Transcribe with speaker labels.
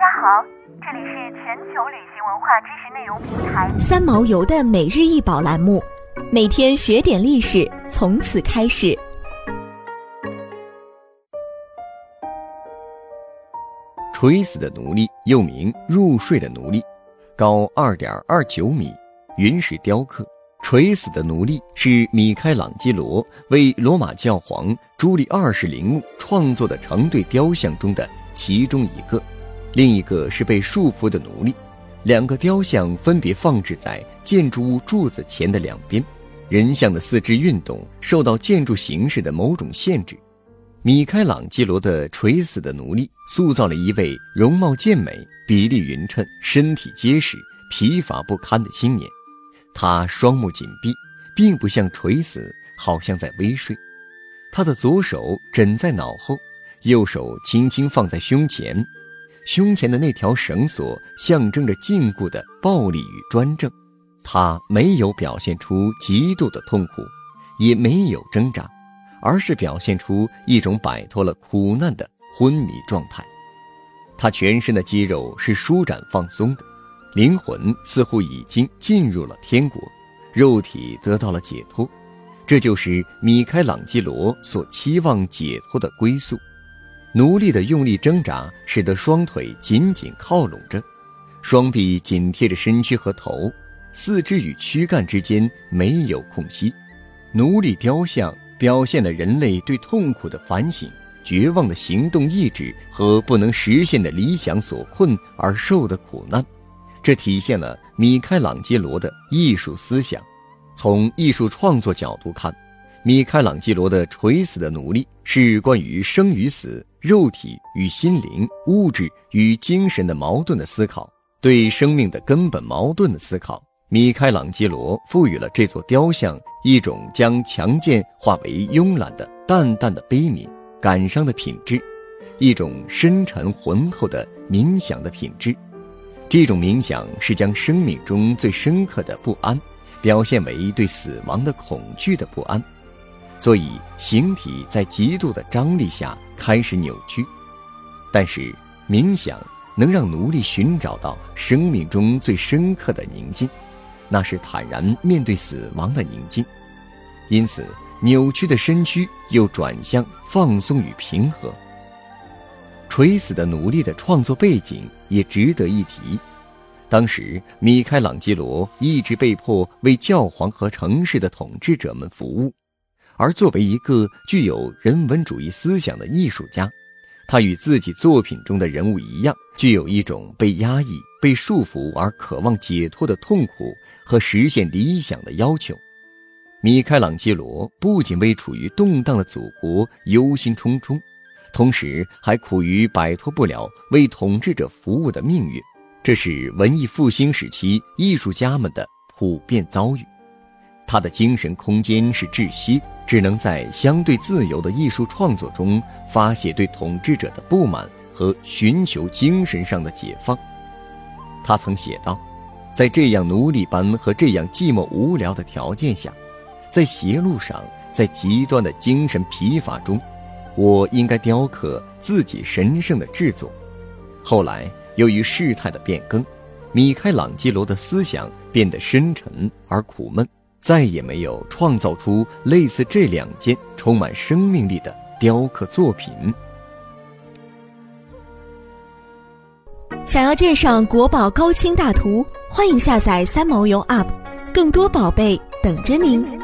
Speaker 1: 家好，这里是全球旅行文化知识内容平台
Speaker 2: 三毛游的每日一宝栏目，每天学点历史，从此开始。
Speaker 3: 垂死的奴隶又名入睡的奴隶，高二点二九米，云石雕刻。垂死的奴隶是米开朗基罗为罗马教皇朱利二世陵墓创作的成对雕像中的其中一个，另一个是被束缚的奴隶。两个雕像分别放置在建筑物柱子前的两边，人像的四肢运动受到建筑形式的某种限制。米开朗基罗的垂死的奴隶塑造了一位容貌健美、比例匀称、身体结实、疲乏不堪的青年。他双目紧闭，并不像垂死，好像在微睡。他的左手枕在脑后，右手轻轻放在胸前。胸前的那条绳索象征着禁锢的暴力与专政。他没有表现出极度的痛苦，也没有挣扎。而是表现出一种摆脱了苦难的昏迷状态，他全身的肌肉是舒展放松的，灵魂似乎已经进入了天国，肉体得到了解脱，这就是米开朗基罗所期望解脱的归宿。奴隶的用力挣扎使得双腿紧紧靠拢着，双臂紧贴着身躯和头，四肢与躯干之间没有空隙。奴隶雕像。表现了人类对痛苦的反省、绝望的行动意志和不能实现的理想所困而受的苦难，这体现了米开朗基罗的艺术思想。从艺术创作角度看，米开朗基罗的《垂死的奴隶》是关于生与死、肉体与心灵、物质与精神的矛盾的思考，对生命的根本矛盾的思考。米开朗基罗赋予了这座雕像一种将强健化为慵懒的淡淡的悲悯、感伤的品质，一种深沉浑厚的冥想的品质。这种冥想是将生命中最深刻的不安，表现为对死亡的恐惧的不安，所以形体在极度的张力下开始扭曲。但是冥想能让奴隶寻找到生命中最深刻的宁静。那是坦然面对死亡的宁静，因此扭曲的身躯又转向放松与平和。垂死的奴隶的创作背景也值得一提。当时，米开朗基罗一直被迫为教皇和城市的统治者们服务，而作为一个具有人文主义思想的艺术家。他与自己作品中的人物一样，具有一种被压抑、被束缚而渴望解脱的痛苦和实现理想的要求。米开朗基罗不仅为处于动荡的祖国忧心忡忡，同时还苦于摆脱不了为统治者服务的命运。这是文艺复兴时期艺术家们的普遍遭遇。他的精神空间是窒息，只能在相对自由的艺术创作中发泄对统治者的不满和寻求精神上的解放。他曾写道：“在这样奴隶般和这样寂寞无聊的条件下，在邪路上，在极端的精神疲乏中，我应该雕刻自己神圣的制作。”后来，由于事态的变更，米开朗基罗的思想变得深沉而苦闷。再也没有创造出类似这两件充满生命力的雕刻作品。
Speaker 2: 想要鉴赏国宝高清大图，欢迎下载三毛游 App，更多宝贝等着您。